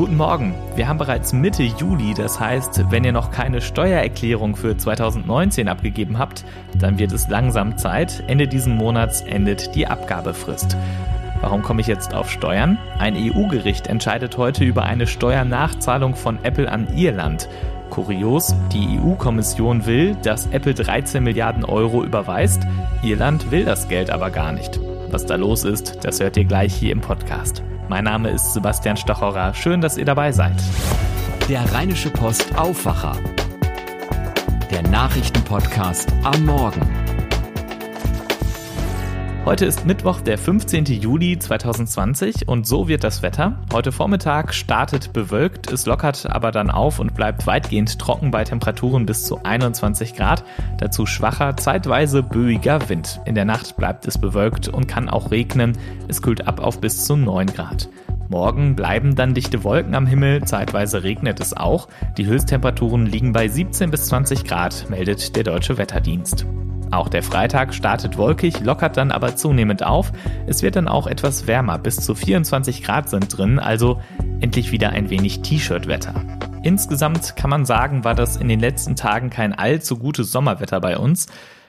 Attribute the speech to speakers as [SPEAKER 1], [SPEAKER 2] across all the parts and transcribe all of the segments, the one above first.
[SPEAKER 1] Guten Morgen. Wir haben bereits Mitte Juli, das heißt, wenn ihr noch keine Steuererklärung für 2019 abgegeben habt, dann wird es langsam Zeit. Ende diesen Monats endet die Abgabefrist. Warum komme ich jetzt auf Steuern? Ein EU-Gericht entscheidet heute über eine Steuernachzahlung von Apple an Irland. Kurios, die EU-Kommission will, dass Apple 13 Milliarden Euro überweist. Irland will das Geld aber gar nicht. Was da los ist, das hört ihr gleich hier im Podcast. Mein Name ist Sebastian Stachorer. Schön, dass ihr dabei seid.
[SPEAKER 2] Der Rheinische Post Aufwacher. Der Nachrichtenpodcast am Morgen.
[SPEAKER 1] Heute ist Mittwoch, der 15. Juli 2020 und so wird das Wetter. Heute Vormittag startet bewölkt, es lockert aber dann auf und bleibt weitgehend trocken bei Temperaturen bis zu 21 Grad. Dazu schwacher, zeitweise böiger Wind. In der Nacht bleibt es bewölkt und kann auch regnen. Es kühlt ab auf bis zu 9 Grad. Morgen bleiben dann dichte Wolken am Himmel, zeitweise regnet es auch. Die Höchsttemperaturen liegen bei 17 bis 20 Grad, meldet der Deutsche Wetterdienst. Auch der Freitag startet wolkig, lockert dann aber zunehmend auf. Es wird dann auch etwas wärmer, bis zu 24 Grad sind drin, also endlich wieder ein wenig T-Shirt-Wetter. Insgesamt kann man sagen, war das in den letzten Tagen kein allzu gutes Sommerwetter bei uns.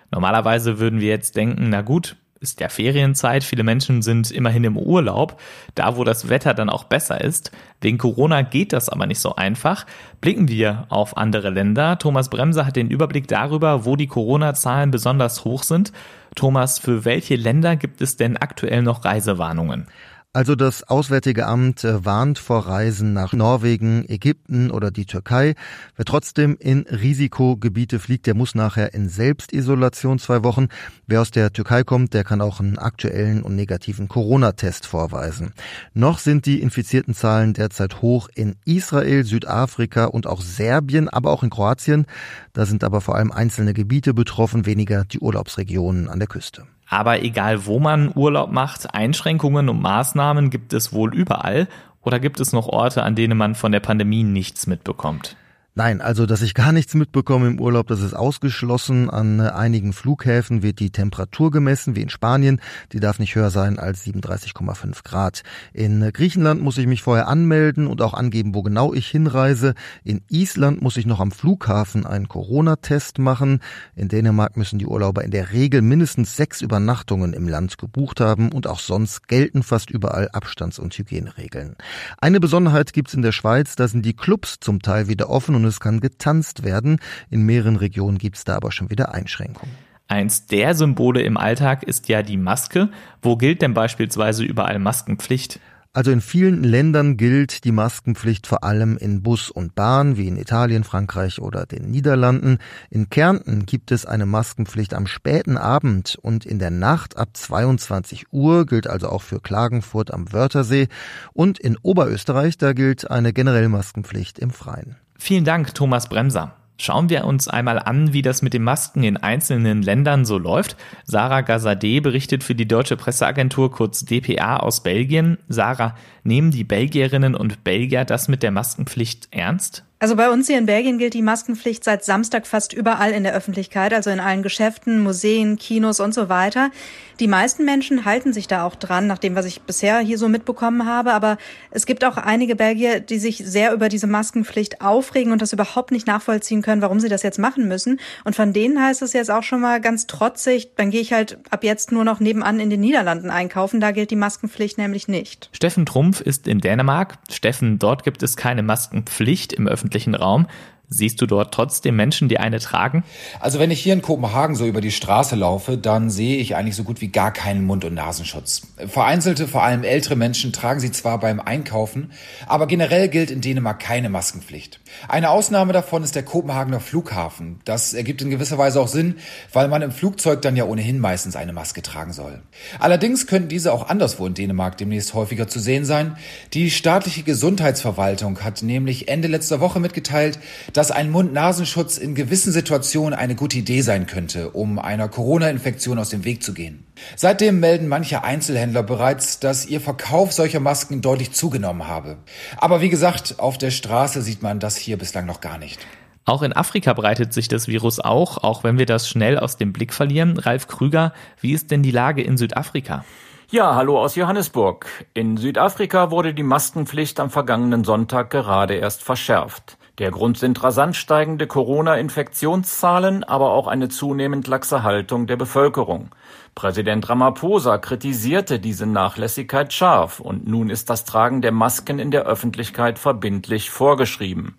[SPEAKER 1] Normalerweise würden wir jetzt denken, na gut, ist ja Ferienzeit, viele Menschen sind immerhin im Urlaub, da wo das Wetter dann auch besser ist. Wegen Corona geht das aber nicht so einfach. Blicken wir auf andere Länder. Thomas Bremser hat den Überblick darüber, wo die Corona-Zahlen besonders hoch sind. Thomas, für welche Länder gibt es denn aktuell noch Reisewarnungen?
[SPEAKER 3] Also das Auswärtige Amt äh, warnt vor Reisen nach Norwegen, Ägypten oder die Türkei. Wer trotzdem in Risikogebiete fliegt, der muss nachher in Selbstisolation zwei Wochen. Wer aus der Türkei kommt, der kann auch einen aktuellen und negativen Corona-Test vorweisen. Noch sind die infizierten Zahlen derzeit hoch in Israel, Südafrika und auch Serbien, aber auch in Kroatien. Da sind aber vor allem einzelne Gebiete betroffen, weniger die Urlaubsregionen an der Küste.
[SPEAKER 1] Aber egal wo man Urlaub macht, Einschränkungen und Maßnahmen gibt es wohl überall. Oder gibt es noch Orte, an denen man von der Pandemie nichts mitbekommt?
[SPEAKER 3] Nein, also dass ich gar nichts mitbekomme im Urlaub, das ist ausgeschlossen. An äh, einigen Flughäfen wird die Temperatur gemessen, wie in Spanien. Die darf nicht höher sein als 37,5 Grad. In äh, Griechenland muss ich mich vorher anmelden und auch angeben, wo genau ich hinreise. In Island muss ich noch am Flughafen einen Corona-Test machen. In Dänemark müssen die Urlauber in der Regel mindestens sechs Übernachtungen im Land gebucht haben und auch sonst gelten fast überall Abstands- und Hygieneregeln. Eine Besonderheit gibt's in der Schweiz, da sind die Clubs zum Teil wieder offen und es kann getanzt werden. In mehreren Regionen gibt es da aber schon wieder Einschränkungen.
[SPEAKER 1] Eins der Symbole im Alltag ist ja die Maske. Wo gilt denn beispielsweise überall Maskenpflicht?
[SPEAKER 3] Also in vielen Ländern gilt die Maskenpflicht vor allem in Bus und Bahn, wie in Italien, Frankreich oder den Niederlanden. In Kärnten gibt es eine Maskenpflicht am späten Abend und in der Nacht ab 22 Uhr, gilt also auch für Klagenfurt am Wörthersee. Und in Oberösterreich, da gilt eine generelle Maskenpflicht im Freien.
[SPEAKER 1] Vielen Dank, Thomas Bremser. Schauen wir uns einmal an, wie das mit den Masken in einzelnen Ländern so läuft. Sarah Gazadeh berichtet für die deutsche Presseagentur kurz DPA aus Belgien. Sarah, nehmen die Belgierinnen und Belgier das mit der Maskenpflicht ernst?
[SPEAKER 4] Also bei uns hier in Belgien gilt die Maskenpflicht seit Samstag fast überall in der Öffentlichkeit, also in allen Geschäften, Museen, Kinos und so weiter. Die meisten Menschen halten sich da auch dran, nach dem, was ich bisher hier so mitbekommen habe. Aber es gibt auch einige Belgier, die sich sehr über diese Maskenpflicht aufregen und das überhaupt nicht nachvollziehen können, warum sie das jetzt machen müssen. Und von denen heißt es jetzt auch schon mal ganz trotzig, dann gehe ich halt ab jetzt nur noch nebenan in den Niederlanden einkaufen. Da gilt die Maskenpflicht nämlich nicht.
[SPEAKER 1] Steffen Trumpf ist in Dänemark. Steffen, dort gibt es keine Maskenpflicht im öffentlichen öffentlichen Raum. Siehst du dort trotzdem Menschen, die eine tragen?
[SPEAKER 5] Also wenn ich hier in Kopenhagen so über die Straße laufe, dann sehe ich eigentlich so gut wie gar keinen Mund- und Nasenschutz. Vereinzelte, vor allem ältere Menschen tragen sie zwar beim Einkaufen, aber generell gilt in Dänemark keine Maskenpflicht. Eine Ausnahme davon ist der Kopenhagener Flughafen. Das ergibt in gewisser Weise auch Sinn, weil man im Flugzeug dann ja ohnehin meistens eine Maske tragen soll. Allerdings könnten diese auch anderswo in Dänemark demnächst häufiger zu sehen sein. Die staatliche Gesundheitsverwaltung hat nämlich Ende letzter Woche mitgeteilt, dass dass ein Mund-Nasenschutz in gewissen Situationen eine gute Idee sein könnte, um einer Corona-Infektion aus dem Weg zu gehen. Seitdem melden manche Einzelhändler bereits, dass ihr Verkauf solcher Masken deutlich zugenommen habe. Aber wie gesagt, auf der Straße sieht man das hier bislang noch gar nicht.
[SPEAKER 1] Auch in Afrika breitet sich das Virus auch, auch wenn wir das schnell aus dem Blick verlieren. Ralf Krüger, wie ist denn die Lage in Südafrika?
[SPEAKER 6] Ja, hallo aus Johannesburg. In Südafrika wurde die Maskenpflicht am vergangenen Sonntag gerade erst verschärft. Der Grund sind rasant steigende Corona-Infektionszahlen, aber auch eine zunehmend laxe Haltung der Bevölkerung. Präsident Ramaphosa kritisierte diese Nachlässigkeit scharf und nun ist das Tragen der Masken in der Öffentlichkeit verbindlich vorgeschrieben.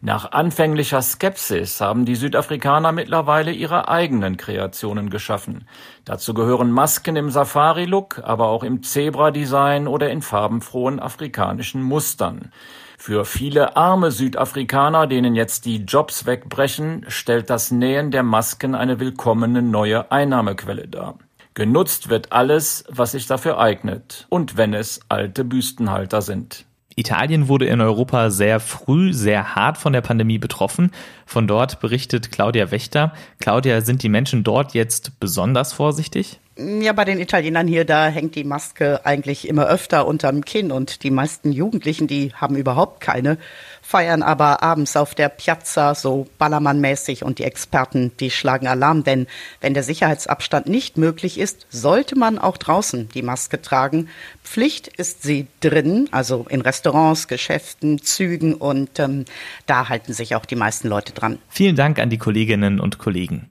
[SPEAKER 6] Nach anfänglicher Skepsis haben die Südafrikaner mittlerweile ihre eigenen Kreationen geschaffen. Dazu gehören Masken im Safari-Look, aber auch im Zebra-Design oder in farbenfrohen afrikanischen Mustern. Für viele arme Südafrikaner, denen jetzt die Jobs wegbrechen, stellt das Nähen der Masken eine willkommene neue Einnahmequelle dar. Genutzt wird alles, was sich dafür eignet, und wenn es alte Büstenhalter sind.
[SPEAKER 1] Italien wurde in Europa sehr früh, sehr hart von der Pandemie betroffen. Von dort berichtet Claudia Wächter. Claudia, sind die Menschen dort jetzt besonders vorsichtig?
[SPEAKER 7] Ja, bei den Italienern hier, da hängt die Maske eigentlich immer öfter unterm Kinn und die meisten Jugendlichen, die haben überhaupt keine, feiern aber abends auf der Piazza so ballermannmäßig und die Experten, die schlagen Alarm, denn wenn der Sicherheitsabstand nicht möglich ist, sollte man auch draußen die Maske tragen. Pflicht ist sie drin, also in Restaurants, Geschäften, Zügen und ähm, da halten sich auch die meisten Leute dran.
[SPEAKER 1] Vielen Dank an die Kolleginnen und Kollegen.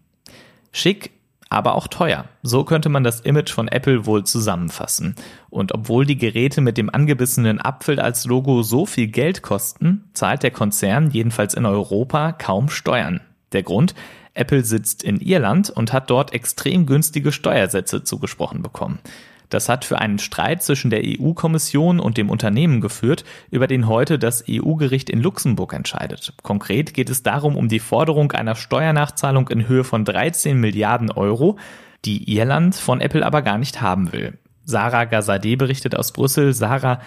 [SPEAKER 1] Schick aber auch teuer. So könnte man das Image von Apple wohl zusammenfassen. Und obwohl die Geräte mit dem angebissenen Apfel als Logo so viel Geld kosten, zahlt der Konzern jedenfalls in Europa kaum Steuern. Der Grund? Apple sitzt in Irland und hat dort extrem günstige Steuersätze zugesprochen bekommen. Das hat für einen Streit zwischen der EU-Kommission und dem Unternehmen geführt, über den heute das EU-Gericht in Luxemburg entscheidet. Konkret geht es darum um die Forderung einer Steuernachzahlung in Höhe von 13 Milliarden Euro, die Irland von Apple aber gar nicht haben will. Sarah Gazadeh berichtet aus Brüssel. Sarah,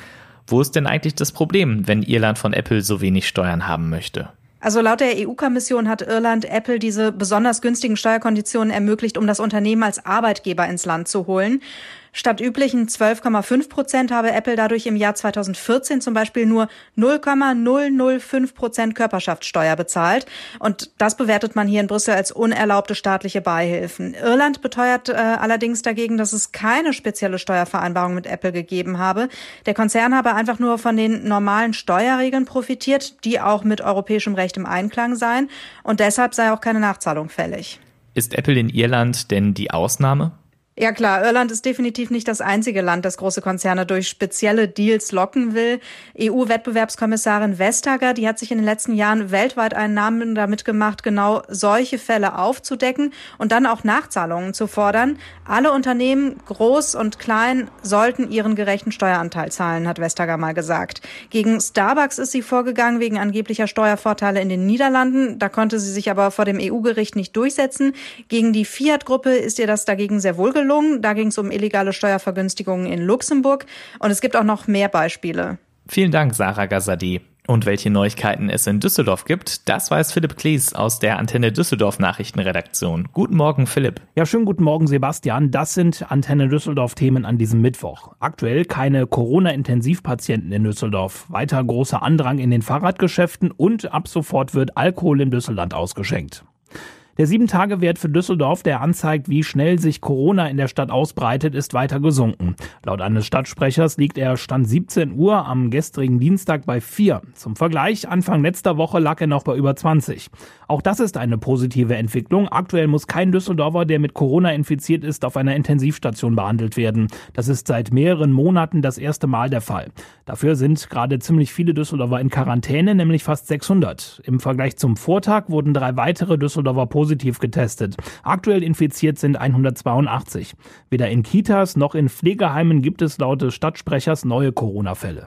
[SPEAKER 1] wo ist denn eigentlich das Problem, wenn Irland von Apple so wenig Steuern haben möchte?
[SPEAKER 4] Also laut der EU-Kommission hat Irland Apple diese besonders günstigen Steuerkonditionen ermöglicht, um das Unternehmen als Arbeitgeber ins Land zu holen. Statt üblichen 12,5 Prozent habe Apple dadurch im Jahr 2014 zum Beispiel nur 0,005 Prozent Körperschaftssteuer bezahlt. Und das bewertet man hier in Brüssel als unerlaubte staatliche Beihilfen. Irland beteuert äh, allerdings dagegen, dass es keine spezielle Steuervereinbarung mit Apple gegeben habe. Der Konzern habe einfach nur von den normalen Steuerregeln profitiert, die auch mit europäischem Recht im Einklang seien. Und deshalb sei auch keine Nachzahlung fällig.
[SPEAKER 1] Ist Apple in Irland denn die Ausnahme?
[SPEAKER 4] Ja klar, Irland ist definitiv nicht das einzige Land, das große Konzerne durch spezielle Deals locken will. EU-Wettbewerbskommissarin Vestager, die hat sich in den letzten Jahren weltweit einen Namen damit gemacht, genau solche Fälle aufzudecken und dann auch Nachzahlungen zu fordern. Alle Unternehmen, groß und klein, sollten ihren gerechten Steueranteil zahlen, hat Vestager mal gesagt. Gegen Starbucks ist sie vorgegangen wegen angeblicher Steuervorteile in den Niederlanden. Da konnte sie sich aber vor dem EU-Gericht nicht durchsetzen. Gegen die Fiat-Gruppe ist ihr das dagegen sehr wohl gelungen gelungen. Da ging es um illegale Steuervergünstigungen in Luxemburg. Und es gibt auch noch mehr Beispiele.
[SPEAKER 1] Vielen Dank, Sarah Gazadi. Und welche Neuigkeiten es in Düsseldorf gibt, das weiß Philipp Klies aus der Antenne Düsseldorf Nachrichtenredaktion. Guten Morgen, Philipp.
[SPEAKER 8] Ja, schönen guten Morgen, Sebastian. Das sind Antenne Düsseldorf Themen an diesem Mittwoch. Aktuell keine Corona-Intensivpatienten in Düsseldorf. Weiter großer Andrang in den Fahrradgeschäften und ab sofort wird Alkohol im Düsseldorf ausgeschenkt. Der 7-Tage-Wert für Düsseldorf, der anzeigt, wie schnell sich Corona in der Stadt ausbreitet, ist weiter gesunken. Laut eines Stadtsprechers liegt er Stand 17 Uhr am gestrigen Dienstag bei 4. Zum Vergleich, Anfang letzter Woche lag er noch bei über 20. Auch das ist eine positive Entwicklung. Aktuell muss kein Düsseldorfer, der mit Corona infiziert ist, auf einer Intensivstation behandelt werden. Das ist seit mehreren Monaten das erste Mal der Fall. Dafür sind gerade ziemlich viele Düsseldorfer in Quarantäne, nämlich fast 600. Im Vergleich zum Vortag wurden drei weitere Düsseldorfer positiv positiv getestet. Aktuell infiziert sind 182. Weder in Kitas noch in Pflegeheimen gibt es laut des Stadtsprechers neue Corona-Fälle.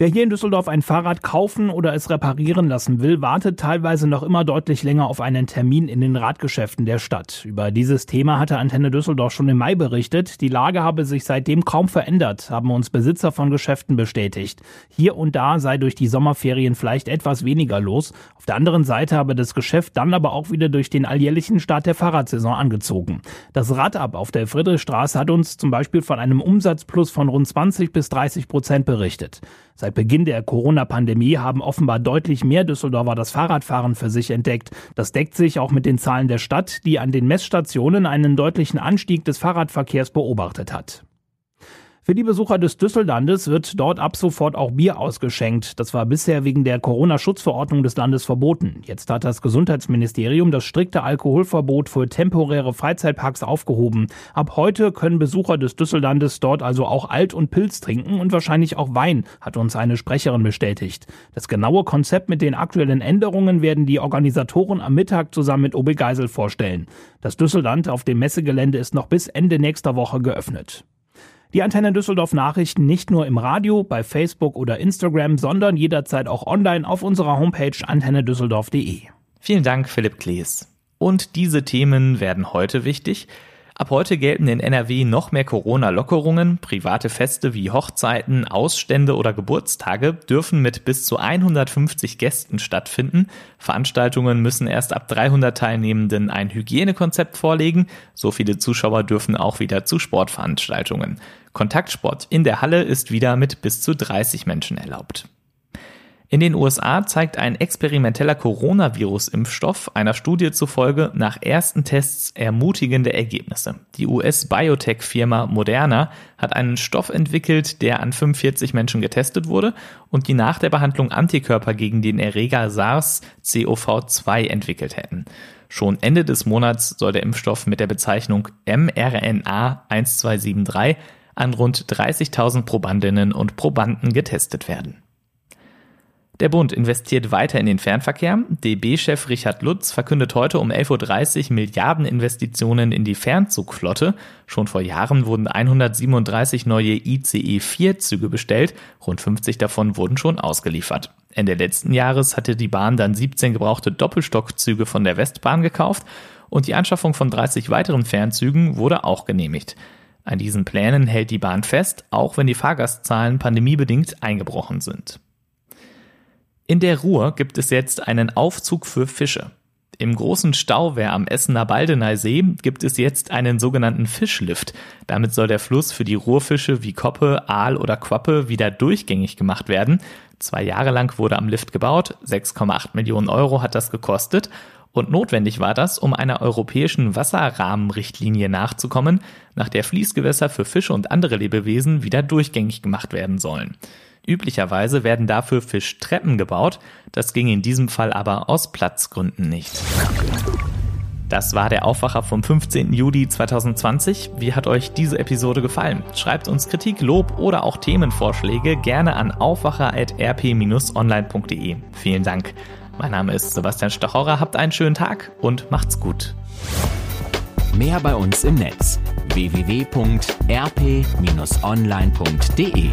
[SPEAKER 8] Wer hier in Düsseldorf ein Fahrrad kaufen oder es reparieren lassen will, wartet teilweise noch immer deutlich länger auf einen Termin in den Radgeschäften der Stadt. Über dieses Thema hatte Antenne Düsseldorf schon im Mai berichtet. Die Lage habe sich seitdem kaum verändert, haben uns Besitzer von Geschäften bestätigt. Hier und da sei durch die Sommerferien vielleicht etwas weniger los. Auf der anderen Seite habe das Geschäft dann aber auch wieder durch den alljährlichen Start der Fahrradsaison angezogen. Das Radab auf der Friedrichstraße hat uns zum Beispiel von einem Umsatzplus von rund 20 bis 30 Prozent berichtet. Seit Beginn der Corona-Pandemie haben offenbar deutlich mehr Düsseldorfer das Fahrradfahren für sich entdeckt. Das deckt sich auch mit den Zahlen der Stadt, die an den Messstationen einen deutlichen Anstieg des Fahrradverkehrs beobachtet hat. Für die Besucher des Düssellandes wird dort ab sofort auch Bier ausgeschenkt. Das war bisher wegen der Corona-Schutzverordnung des Landes verboten. Jetzt hat das Gesundheitsministerium das strikte Alkoholverbot für temporäre Freizeitparks aufgehoben. Ab heute können Besucher des Düssellandes dort also auch Alt- und Pilz trinken und wahrscheinlich auch Wein, hat uns eine Sprecherin bestätigt. Das genaue Konzept mit den aktuellen Änderungen werden die Organisatoren am Mittag zusammen mit OB Geisel vorstellen. Das Düsselland auf dem Messegelände ist noch bis Ende nächster Woche geöffnet. Die Antenne Düsseldorf Nachrichten nicht nur im Radio, bei Facebook oder Instagram, sondern jederzeit auch online auf unserer Homepage antennedüsseldorf.de.
[SPEAKER 1] Vielen Dank, Philipp Klees. Und diese Themen werden heute wichtig. Ab heute gelten in NRW noch mehr Corona-Lockerungen. Private Feste wie Hochzeiten, Ausstände oder Geburtstage dürfen mit bis zu 150 Gästen stattfinden. Veranstaltungen müssen erst ab 300 Teilnehmenden ein Hygienekonzept vorlegen. So viele Zuschauer dürfen auch wieder zu Sportveranstaltungen. Kontaktsport in der Halle ist wieder mit bis zu 30 Menschen erlaubt. In den USA zeigt ein experimenteller Coronavirus-Impfstoff einer Studie zufolge nach ersten Tests ermutigende Ergebnisse. Die US-Biotech-Firma Moderna hat einen Stoff entwickelt, der an 45 Menschen getestet wurde und die nach der Behandlung Antikörper gegen den Erreger SARS-CoV-2 entwickelt hätten. Schon Ende des Monats soll der Impfstoff mit der Bezeichnung mRNA 1273 an rund 30.000 Probandinnen und Probanden getestet werden. Der Bund investiert weiter in den Fernverkehr. DB-Chef Richard Lutz verkündet heute um 11.30 Uhr Milliarden Investitionen in die Fernzugflotte. Schon vor Jahren wurden 137 neue ICE-4-Züge bestellt. Rund 50 davon wurden schon ausgeliefert. Ende letzten Jahres hatte die Bahn dann 17 gebrauchte Doppelstockzüge von der Westbahn gekauft und die Anschaffung von 30 weiteren Fernzügen wurde auch genehmigt. An diesen Plänen hält die Bahn fest, auch wenn die Fahrgastzahlen pandemiebedingt eingebrochen sind. In der Ruhr gibt es jetzt einen Aufzug für Fische. Im großen Stauwehr am Essener Baldener See gibt es jetzt einen sogenannten Fischlift. Damit soll der Fluss für die Ruhrfische wie Koppe, Aal oder Quappe wieder durchgängig gemacht werden. Zwei Jahre lang wurde am Lift gebaut, 6,8 Millionen Euro hat das gekostet und notwendig war das, um einer europäischen Wasserrahmenrichtlinie nachzukommen, nach der Fließgewässer für Fische und andere Lebewesen wieder durchgängig gemacht werden sollen. Üblicherweise werden dafür Fischtreppen gebaut, das ging in diesem Fall aber aus Platzgründen nicht. Das war der Aufwacher vom 15. Juli 2020. Wie hat euch diese Episode gefallen? Schreibt uns Kritik, Lob oder auch Themenvorschläge gerne an aufwacher.rp-online.de. Vielen Dank. Mein Name ist Sebastian Stachorer. Habt einen schönen Tag und macht's gut.
[SPEAKER 2] Mehr bei uns im Netz www.rp-online.de